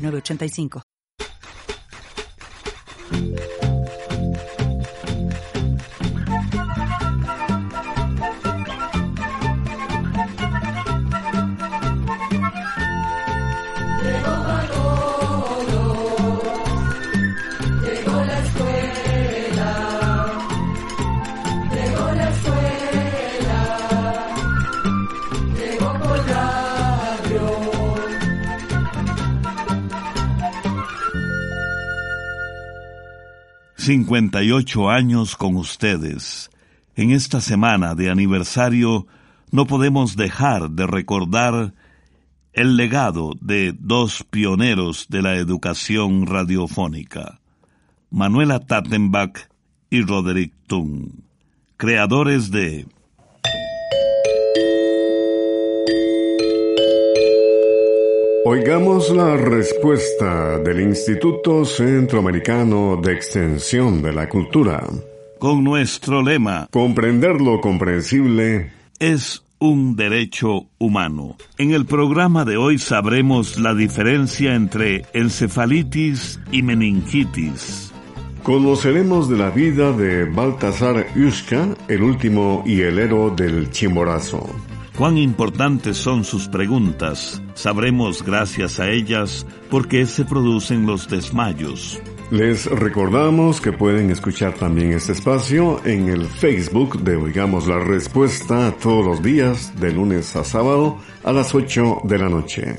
8985. 58 años con ustedes. En esta semana de aniversario no podemos dejar de recordar el legado de dos pioneros de la educación radiofónica, Manuela Tattenbach y Roderick Tung, creadores de Oigamos la respuesta del Instituto Centroamericano de Extensión de la Cultura. Con nuestro lema, Comprender lo comprensible es un derecho humano. En el programa de hoy sabremos la diferencia entre encefalitis y meningitis. Conoceremos de la vida de Baltasar Yushka, el último hielero del Chimborazo. Cuán importantes son sus preguntas, sabremos gracias a ellas por qué se producen los desmayos. Les recordamos que pueden escuchar también este espacio en el Facebook de Oigamos la Respuesta todos los días, de lunes a sábado, a las 8 de la noche.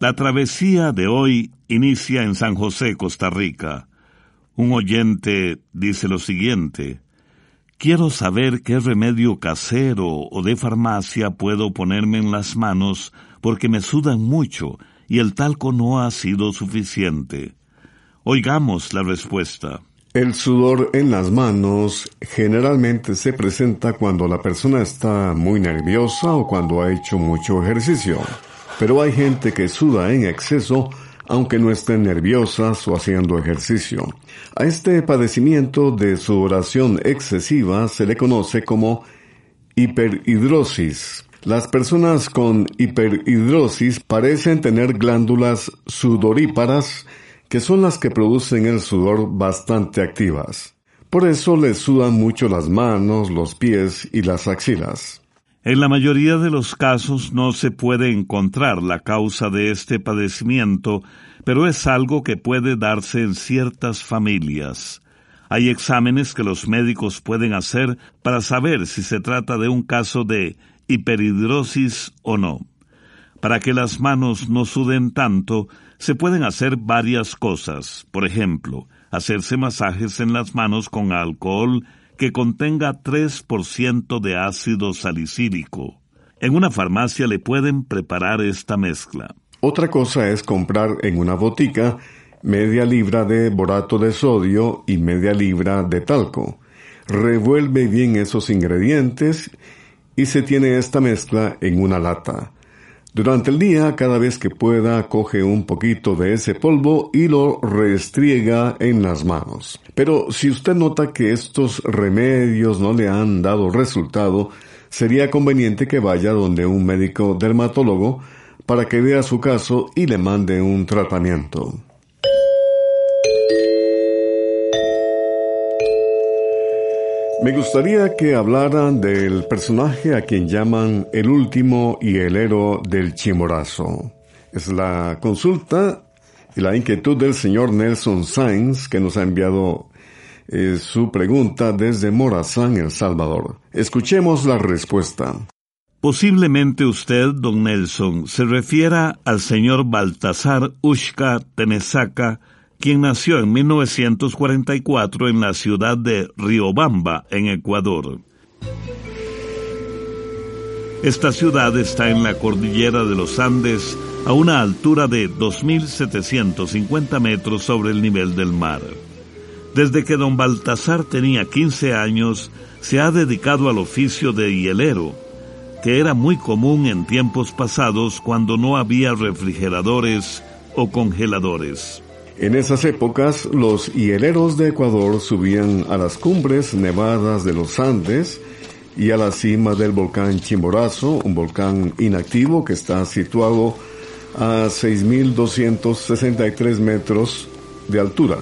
La travesía de hoy inicia en San José, Costa Rica. Un oyente dice lo siguiente. Quiero saber qué remedio casero o de farmacia puedo ponerme en las manos porque me sudan mucho y el talco no ha sido suficiente. Oigamos la respuesta. El sudor en las manos generalmente se presenta cuando la persona está muy nerviosa o cuando ha hecho mucho ejercicio. Pero hay gente que suda en exceso aunque no estén nerviosas o haciendo ejercicio. A este padecimiento de sudoración excesiva se le conoce como hiperhidrosis. Las personas con hiperhidrosis parecen tener glándulas sudoríparas que son las que producen el sudor bastante activas. Por eso les sudan mucho las manos, los pies y las axilas. En la mayoría de los casos no se puede encontrar la causa de este padecimiento, pero es algo que puede darse en ciertas familias. Hay exámenes que los médicos pueden hacer para saber si se trata de un caso de hiperhidrosis o no. Para que las manos no suden tanto, se pueden hacer varias cosas. Por ejemplo, hacerse masajes en las manos con alcohol que contenga 3% de ácido salicílico. En una farmacia le pueden preparar esta mezcla. Otra cosa es comprar en una botica media libra de borato de sodio y media libra de talco. Revuelve bien esos ingredientes y se tiene esta mezcla en una lata. Durante el día, cada vez que pueda, coge un poquito de ese polvo y lo restriega en las manos. Pero si usted nota que estos remedios no le han dado resultado, sería conveniente que vaya donde un médico dermatólogo para que vea su caso y le mande un tratamiento. Me gustaría que hablaran del personaje a quien llaman el último y el héroe del chimorazo. Es la consulta y la inquietud del señor Nelson Sainz que nos ha enviado eh, su pregunta desde Morazán, El Salvador. Escuchemos la respuesta. Posiblemente usted, don Nelson, se refiera al señor Baltasar Ushka Tenesaca, quien nació en 1944 en la ciudad de Riobamba, en Ecuador. Esta ciudad está en la cordillera de los Andes, a una altura de 2.750 metros sobre el nivel del mar. Desde que don Baltasar tenía 15 años, se ha dedicado al oficio de hielero, que era muy común en tiempos pasados cuando no había refrigeradores o congeladores. En esas épocas, los hieleros de Ecuador subían a las cumbres nevadas de los Andes y a la cima del volcán Chimborazo, un volcán inactivo que está situado a 6.263 metros de altura.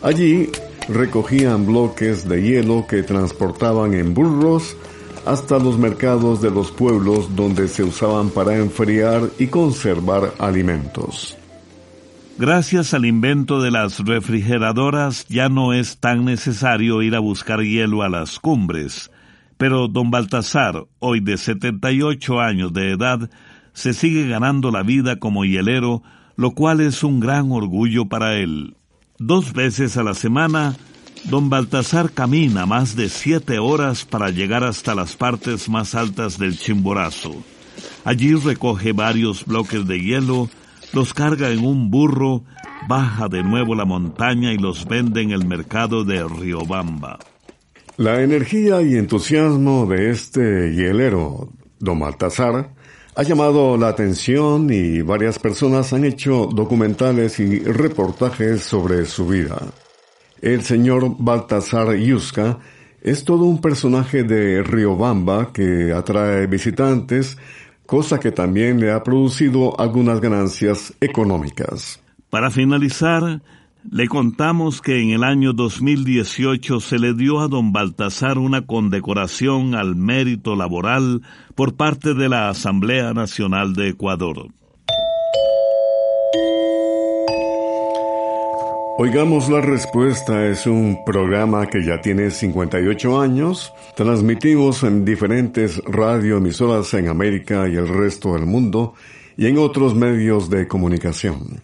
Allí recogían bloques de hielo que transportaban en burros hasta los mercados de los pueblos donde se usaban para enfriar y conservar alimentos. Gracias al invento de las refrigeradoras ya no es tan necesario ir a buscar hielo a las cumbres, pero don Baltasar, hoy de 78 años de edad, se sigue ganando la vida como hielero, lo cual es un gran orgullo para él. Dos veces a la semana, don Baltasar camina más de siete horas para llegar hasta las partes más altas del Chimborazo. Allí recoge varios bloques de hielo, los carga en un burro, baja de nuevo la montaña y los vende en el mercado de Riobamba. La energía y entusiasmo de este hielero, don Baltasar, ha llamado la atención y varias personas han hecho documentales y reportajes sobre su vida. El señor Baltasar Yuska es todo un personaje de Riobamba que atrae visitantes, cosa que también le ha producido algunas ganancias económicas. Para finalizar, le contamos que en el año 2018 se le dio a don Baltasar una condecoración al mérito laboral por parte de la Asamblea Nacional de Ecuador. Oigamos la respuesta es un programa que ya tiene 58 años. Transmitimos en diferentes radioemisoras en América y el resto del mundo y en otros medios de comunicación.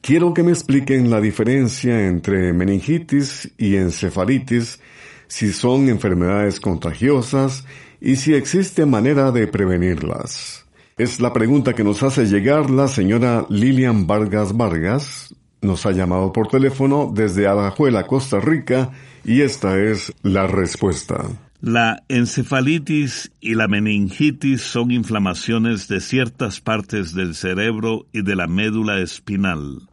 Quiero que me expliquen la diferencia entre meningitis y encefalitis, si son enfermedades contagiosas y si existe manera de prevenirlas. Es la pregunta que nos hace llegar la señora Lilian Vargas Vargas. Nos ha llamado por teléfono desde Alajuela, Costa Rica, y esta es la respuesta. La encefalitis y la meningitis son inflamaciones de ciertas partes del cerebro y de la médula espinal.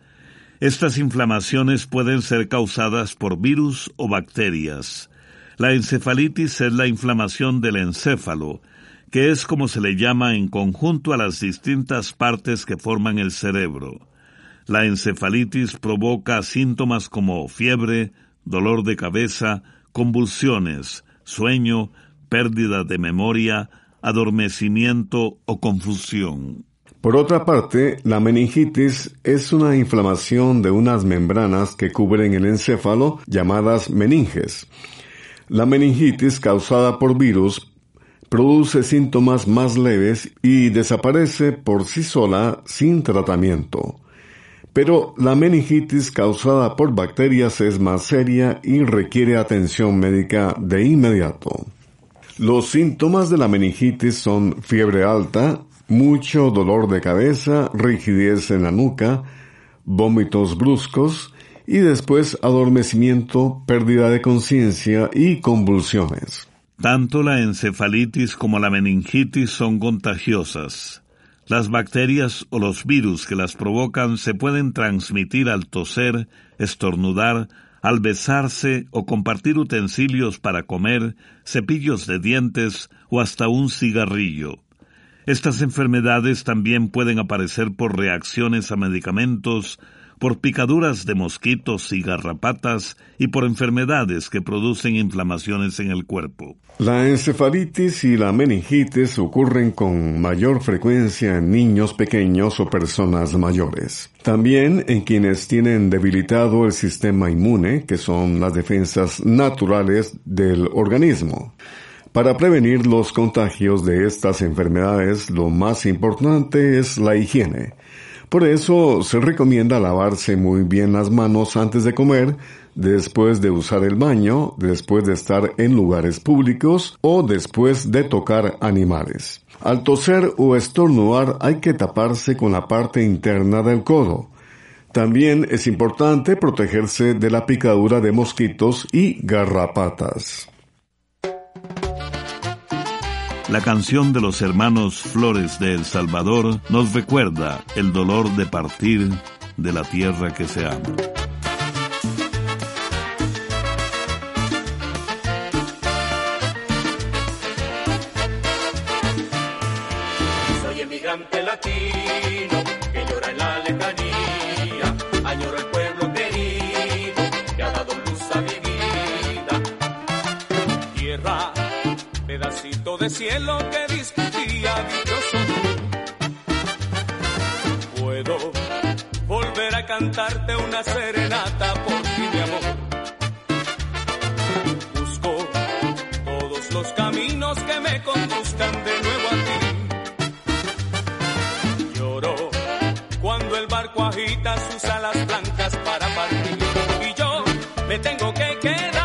Estas inflamaciones pueden ser causadas por virus o bacterias. La encefalitis es la inflamación del encéfalo, que es como se le llama en conjunto a las distintas partes que forman el cerebro. La encefalitis provoca síntomas como fiebre, dolor de cabeza, convulsiones, sueño, pérdida de memoria, adormecimiento o confusión. Por otra parte, la meningitis es una inflamación de unas membranas que cubren el encéfalo llamadas meninges. La meningitis causada por virus produce síntomas más leves y desaparece por sí sola sin tratamiento. Pero la meningitis causada por bacterias es más seria y requiere atención médica de inmediato. Los síntomas de la meningitis son fiebre alta, mucho dolor de cabeza, rigidez en la nuca, vómitos bruscos y después adormecimiento, pérdida de conciencia y convulsiones. Tanto la encefalitis como la meningitis son contagiosas. Las bacterias o los virus que las provocan se pueden transmitir al toser, estornudar, al besarse o compartir utensilios para comer, cepillos de dientes o hasta un cigarrillo. Estas enfermedades también pueden aparecer por reacciones a medicamentos, por picaduras de mosquitos y garrapatas y por enfermedades que producen inflamaciones en el cuerpo. La encefalitis y la meningitis ocurren con mayor frecuencia en niños pequeños o personas mayores. También en quienes tienen debilitado el sistema inmune, que son las defensas naturales del organismo. Para prevenir los contagios de estas enfermedades, lo más importante es la higiene. Por eso se recomienda lavarse muy bien las manos antes de comer, después de usar el baño, después de estar en lugares públicos o después de tocar animales. Al toser o estornudar hay que taparse con la parte interna del codo. También es importante protegerse de la picadura de mosquitos y garrapatas. La canción de los hermanos Flores de El Salvador nos recuerda el dolor de partir de la tierra que se ama. De cielo que discutía dichoso. Puedo volver a cantarte una serenata por ti, mi amor. Busco todos los caminos que me conduzcan de nuevo a ti. Lloro cuando el barco agita sus alas blancas para partir. Y yo me tengo que quedar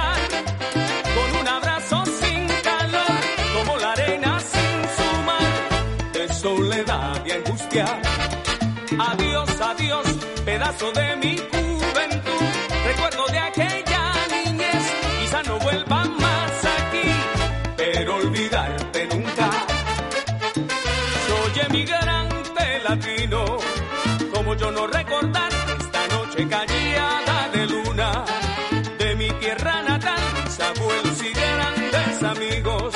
de mi juventud, recuerdo de aquella niñez, quizá no vuelva más aquí, pero olvidarte nunca. Soy emigrante latino, como yo no recordar esta noche callada de luna de mi tierra natal, mis abuelos grandes amigos,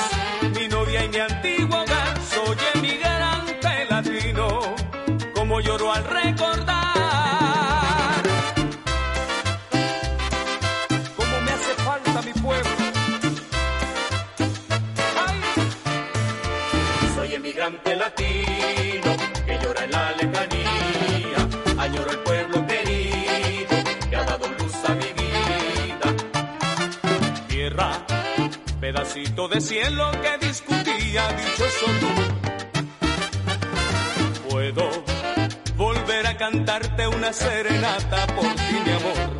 pedacito de cielo que discutía dichoso tú. Puedo volver a cantarte una serenata por ti, mi amor.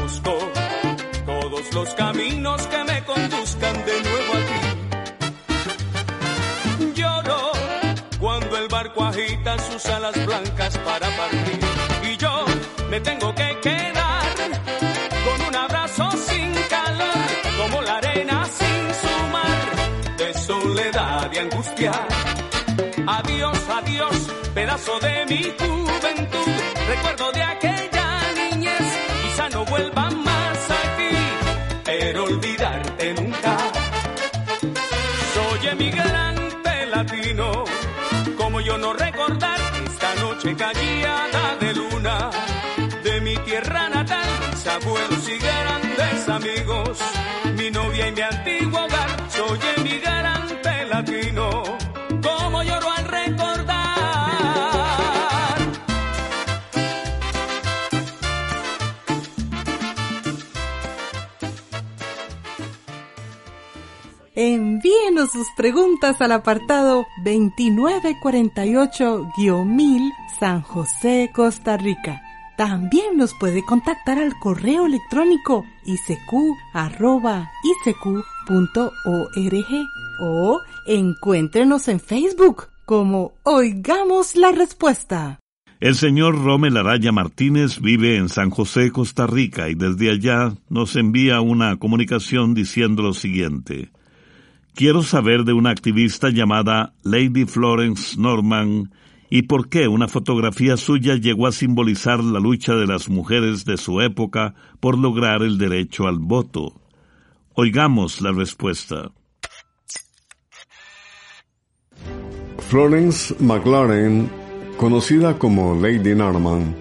Busco todos los caminos que me conduzcan de nuevo a ti. Lloro cuando el barco agita sus alas blancas para partir. Y yo me tengo que quedar Adiós, adiós, pedazo de mi juventud, recuerdo de aquella niñez, quizá no vuelva más aquí, pero olvidarte nunca. Soy emigrante latino, como yo no recordar esta noche callada de luna. De mi tierra natal, mis abuelos y grandes amigos, mi novia y mi antiguo Envíenos sus preguntas al apartado 2948-1000 San José, Costa Rica. También nos puede contactar al correo electrónico isq.org o encuéntrenos en Facebook como Oigamos la Respuesta. El señor Romel Araya Martínez vive en San José, Costa Rica, y desde allá nos envía una comunicación diciendo lo siguiente. Quiero saber de una activista llamada Lady Florence Norman y por qué una fotografía suya llegó a simbolizar la lucha de las mujeres de su época por lograr el derecho al voto. Oigamos la respuesta. Florence McLaren, conocida como Lady Norman,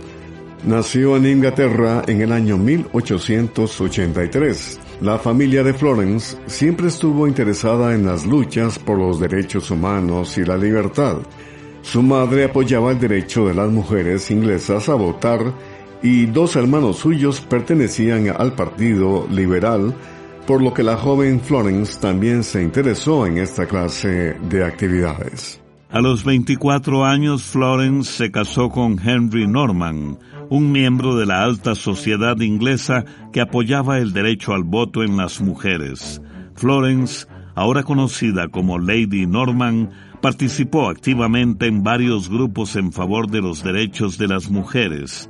nació en Inglaterra en el año 1883. La familia de Florence siempre estuvo interesada en las luchas por los derechos humanos y la libertad. Su madre apoyaba el derecho de las mujeres inglesas a votar y dos hermanos suyos pertenecían al Partido Liberal, por lo que la joven Florence también se interesó en esta clase de actividades. A los 24 años, Florence se casó con Henry Norman, un miembro de la alta sociedad inglesa que apoyaba el derecho al voto en las mujeres. Florence, ahora conocida como Lady Norman, participó activamente en varios grupos en favor de los derechos de las mujeres.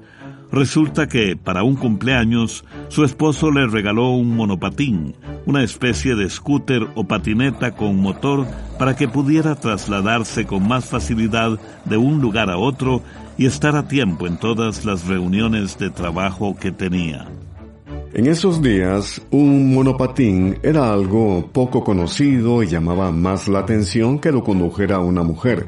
Resulta que, para un cumpleaños, su esposo le regaló un monopatín, una especie de scooter o patineta con motor para que pudiera trasladarse con más facilidad de un lugar a otro y estar a tiempo en todas las reuniones de trabajo que tenía. En esos días, un monopatín era algo poco conocido y llamaba más la atención que lo condujera una mujer.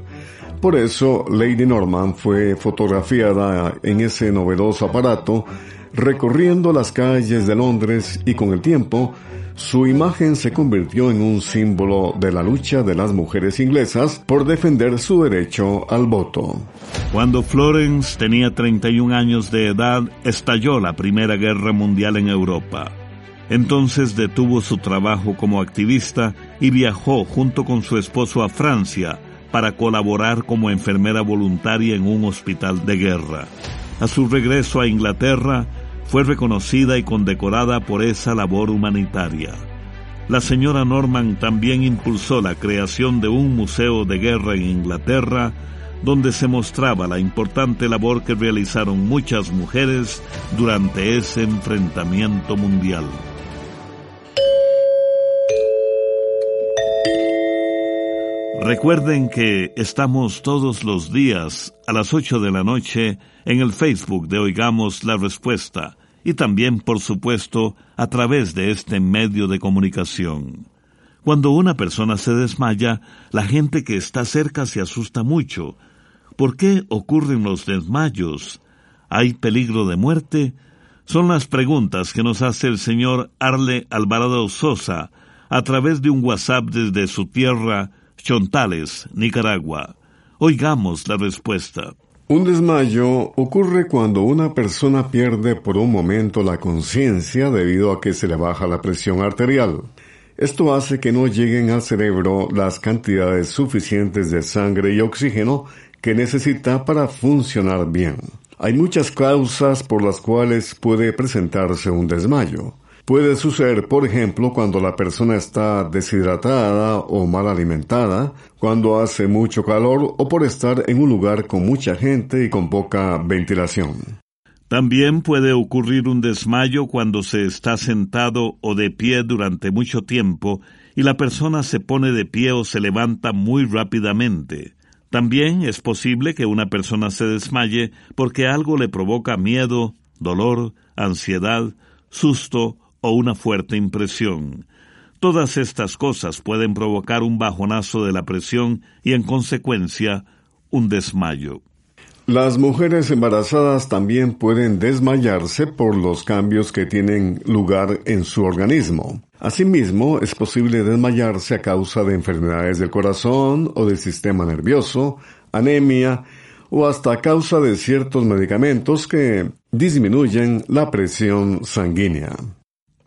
Por eso, Lady Norman fue fotografiada en ese novedoso aparato, recorriendo las calles de Londres y con el tiempo, su imagen se convirtió en un símbolo de la lucha de las mujeres inglesas por defender su derecho al voto. Cuando Florence tenía 31 años de edad, estalló la Primera Guerra Mundial en Europa. Entonces detuvo su trabajo como activista y viajó junto con su esposo a Francia, para colaborar como enfermera voluntaria en un hospital de guerra. A su regreso a Inglaterra, fue reconocida y condecorada por esa labor humanitaria. La señora Norman también impulsó la creación de un museo de guerra en Inglaterra, donde se mostraba la importante labor que realizaron muchas mujeres durante ese enfrentamiento mundial. Recuerden que estamos todos los días a las 8 de la noche en el Facebook de Oigamos la Respuesta y también, por supuesto, a través de este medio de comunicación. Cuando una persona se desmaya, la gente que está cerca se asusta mucho. ¿Por qué ocurren los desmayos? ¿Hay peligro de muerte? Son las preguntas que nos hace el señor Arle Alvarado Sosa a través de un WhatsApp desde su tierra Chontales, Nicaragua. Oigamos la respuesta. Un desmayo ocurre cuando una persona pierde por un momento la conciencia debido a que se le baja la presión arterial. Esto hace que no lleguen al cerebro las cantidades suficientes de sangre y oxígeno que necesita para funcionar bien. Hay muchas causas por las cuales puede presentarse un desmayo. Puede suceder, por ejemplo, cuando la persona está deshidratada o mal alimentada, cuando hace mucho calor o por estar en un lugar con mucha gente y con poca ventilación. También puede ocurrir un desmayo cuando se está sentado o de pie durante mucho tiempo y la persona se pone de pie o se levanta muy rápidamente. También es posible que una persona se desmaye porque algo le provoca miedo, dolor, ansiedad, susto o una fuerte impresión. Todas estas cosas pueden provocar un bajonazo de la presión y en consecuencia un desmayo. Las mujeres embarazadas también pueden desmayarse por los cambios que tienen lugar en su organismo. Asimismo, es posible desmayarse a causa de enfermedades del corazón o del sistema nervioso, anemia o hasta a causa de ciertos medicamentos que disminuyen la presión sanguínea.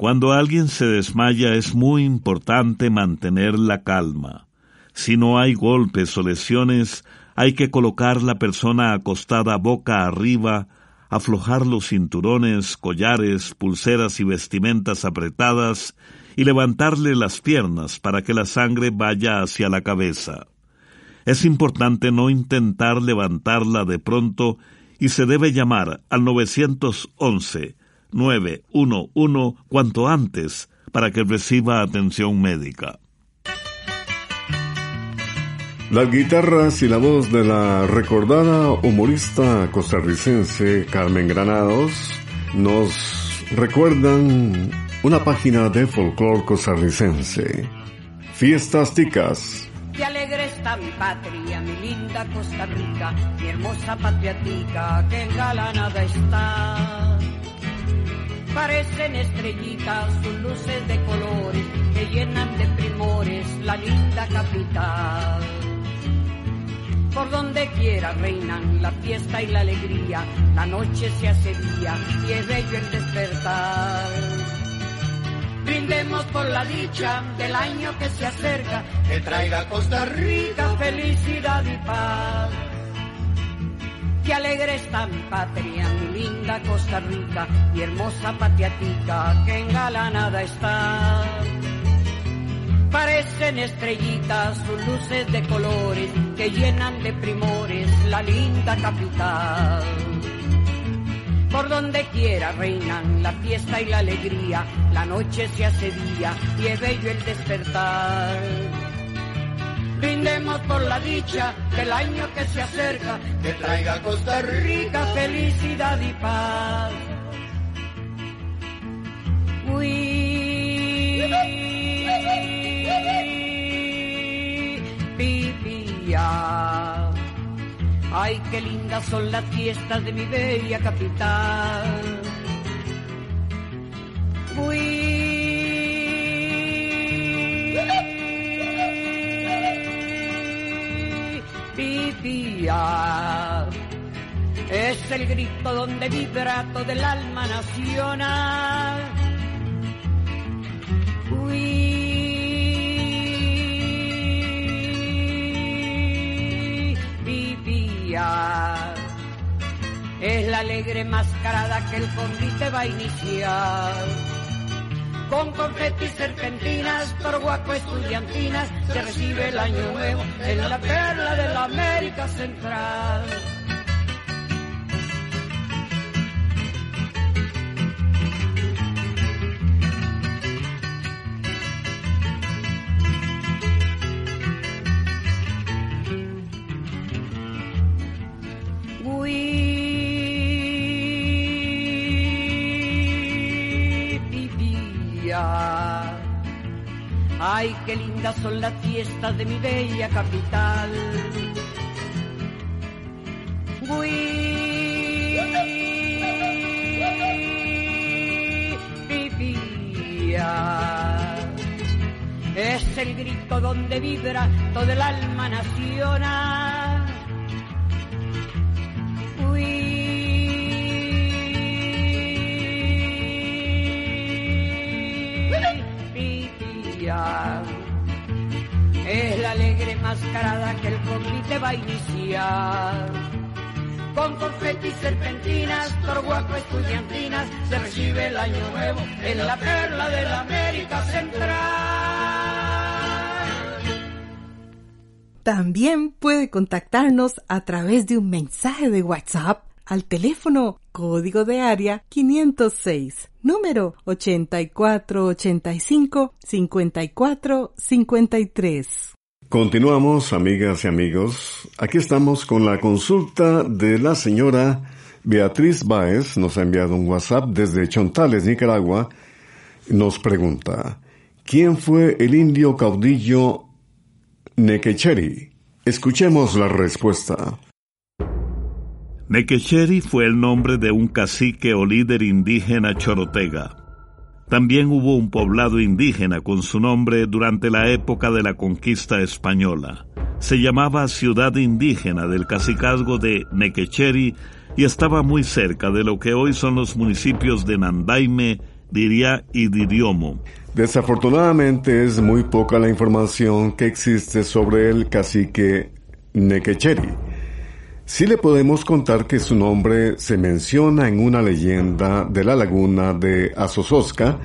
Cuando alguien se desmaya es muy importante mantener la calma. Si no hay golpes o lesiones, hay que colocar la persona acostada boca arriba, aflojar los cinturones, collares, pulseras y vestimentas apretadas y levantarle las piernas para que la sangre vaya hacia la cabeza. Es importante no intentar levantarla de pronto y se debe llamar al 911 911 cuanto antes para que reciba atención médica. Las guitarras y la voz de la recordada humorista costarricense Carmen Granados nos recuerdan una página de folclore costarricense. Fiestas ticas. Qué alegre está mi patria, mi linda Costa Rica, mi hermosa patria tica, que engalanada está parecen estrellitas, sus luces de colores que llenan de primores la linda capital. Por donde quiera reinan la fiesta y la alegría, la noche se hace día y es bello el despertar Brindemos por la dicha del año que se acerca, que traiga a Costa Rica felicidad y paz. Que alegre está mi patria, mi linda Costa Rica, mi hermosa patiatica que engalanada está. Parecen estrellitas sus luces de colores que llenan de primores la linda capital. Por donde quiera reinan la fiesta y la alegría, la noche se hace día y es bello el despertar. Brindemos por la dicha del año que se acerca, que traiga a Costa Rica felicidad y paz. Uy, pipía. Ay, qué lindas son las fiestas de mi bella capital. Es el grito donde vibra todo el alma nacional. Uy, vivía. Es la alegre mascarada que el convite va a iniciar. Con confeti, serpentinas, torguaco, estudiantinas, se recibe el año nuevo en la perla de la América Central. Qué lindas son las fiestas de mi bella capital. Es el grito donde vibra todo el alma nacional. También puede contactarnos a través de un mensaje de WhatsApp al teléfono código de área 506, número 8485-5453. Continuamos, amigas y amigos. Aquí estamos con la consulta de la señora Beatriz Báez. Nos ha enviado un WhatsApp desde Chontales, Nicaragua. Nos pregunta, ¿quién fue el indio caudillo Nequecheri? Escuchemos la respuesta. Nequecheri fue el nombre de un cacique o líder indígena chorotega. También hubo un poblado indígena con su nombre durante la época de la conquista española. Se llamaba Ciudad Indígena del Cacicazgo de Nequecheri y estaba muy cerca de lo que hoy son los municipios de Nandaime, Diria y Diriomo. Desafortunadamente es muy poca la información que existe sobre el cacique Nequecheri. Sí le podemos contar que su nombre se menciona en una leyenda de la laguna de Azozosca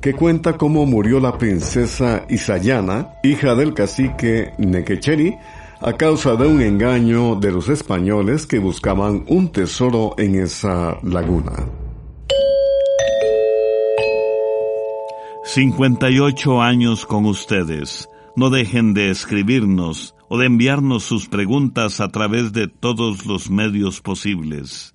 que cuenta cómo murió la princesa Isayana, hija del cacique Nequecheri, a causa de un engaño de los españoles que buscaban un tesoro en esa laguna. 58 años con ustedes. No dejen de escribirnos o de enviarnos sus preguntas a través de todos los medios posibles.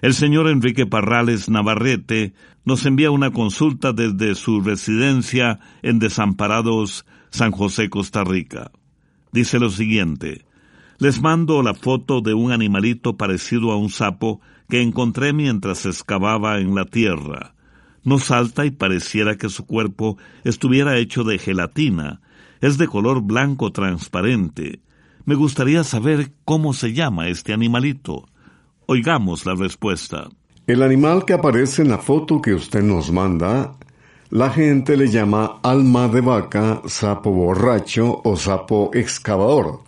El señor Enrique Parrales Navarrete nos envía una consulta desde su residencia en Desamparados, San José, Costa Rica. Dice lo siguiente. Les mando la foto de un animalito parecido a un sapo que encontré mientras excavaba en la tierra. No salta y pareciera que su cuerpo estuviera hecho de gelatina. Es de color blanco transparente. Me gustaría saber cómo se llama este animalito. Oigamos la respuesta. El animal que aparece en la foto que usted nos manda La gente le llama alma de vaca, sapo borracho o sapo excavador.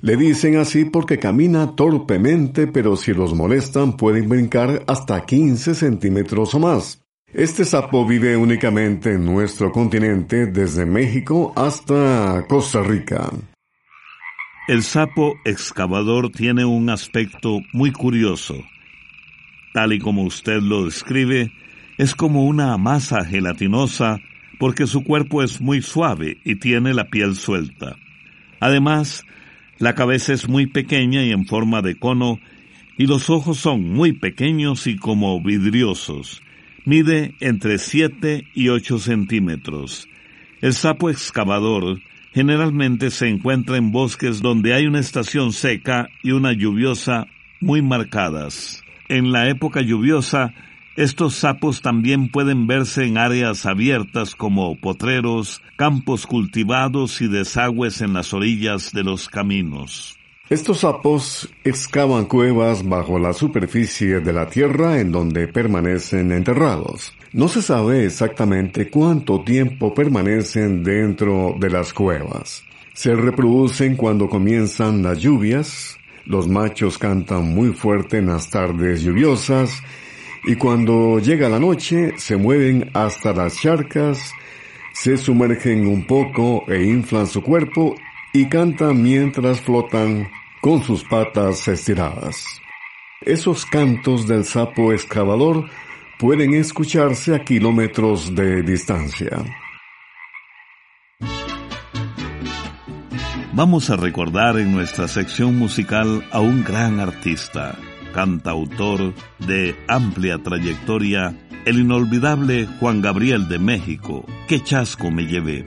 Le dicen así porque camina torpemente, pero si los molestan pueden brincar hasta 15 centímetros o más. Este sapo vive únicamente en nuestro continente, desde México hasta Costa Rica. El sapo excavador tiene un aspecto muy curioso. Tal y como usted lo describe, es como una masa gelatinosa porque su cuerpo es muy suave y tiene la piel suelta. Además, la cabeza es muy pequeña y en forma de cono, y los ojos son muy pequeños y como vidriosos. Mide entre 7 y 8 centímetros. El sapo excavador generalmente se encuentra en bosques donde hay una estación seca y una lluviosa muy marcadas. En la época lluviosa, estos sapos también pueden verse en áreas abiertas como potreros, campos cultivados y desagües en las orillas de los caminos. Estos sapos excavan cuevas bajo la superficie de la tierra en donde permanecen enterrados. No se sabe exactamente cuánto tiempo permanecen dentro de las cuevas. Se reproducen cuando comienzan las lluvias. Los machos cantan muy fuerte en las tardes lluviosas y cuando llega la noche se mueven hasta las charcas, se sumergen un poco e inflan su cuerpo y cantan mientras flotan con sus patas estiradas. Esos cantos del sapo excavador pueden escucharse a kilómetros de distancia. Vamos a recordar en nuestra sección musical a un gran artista, cantautor de amplia trayectoria, el inolvidable Juan Gabriel de México. ¡Qué chasco me llevé!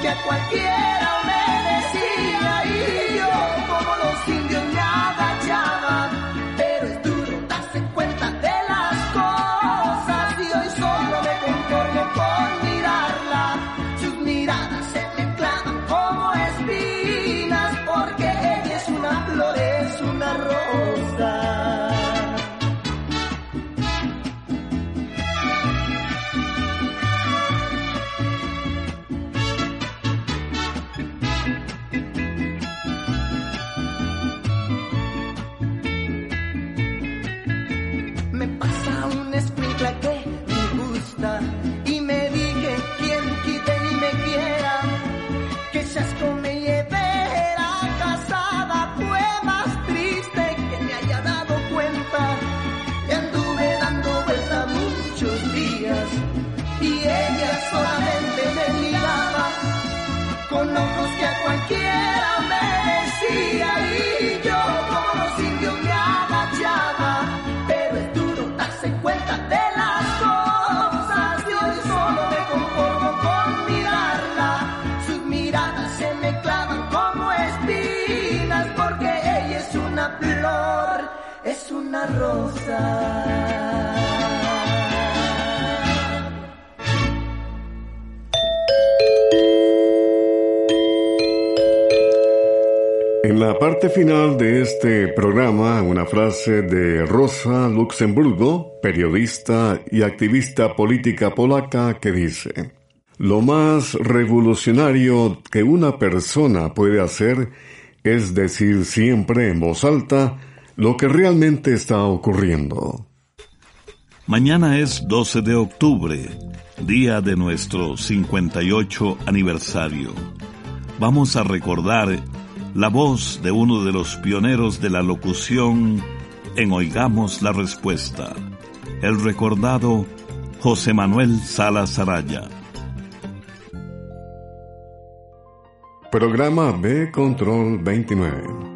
Que cualquiera En la parte final de este programa, una frase de Rosa Luxemburgo, periodista y activista política polaca, que dice, Lo más revolucionario que una persona puede hacer es decir siempre en voz alta lo que realmente está ocurriendo. Mañana es 12 de octubre, día de nuestro 58 aniversario. Vamos a recordar la voz de uno de los pioneros de la locución en Oigamos la Respuesta, el recordado José Manuel Salas Araya. Programa B Control 29.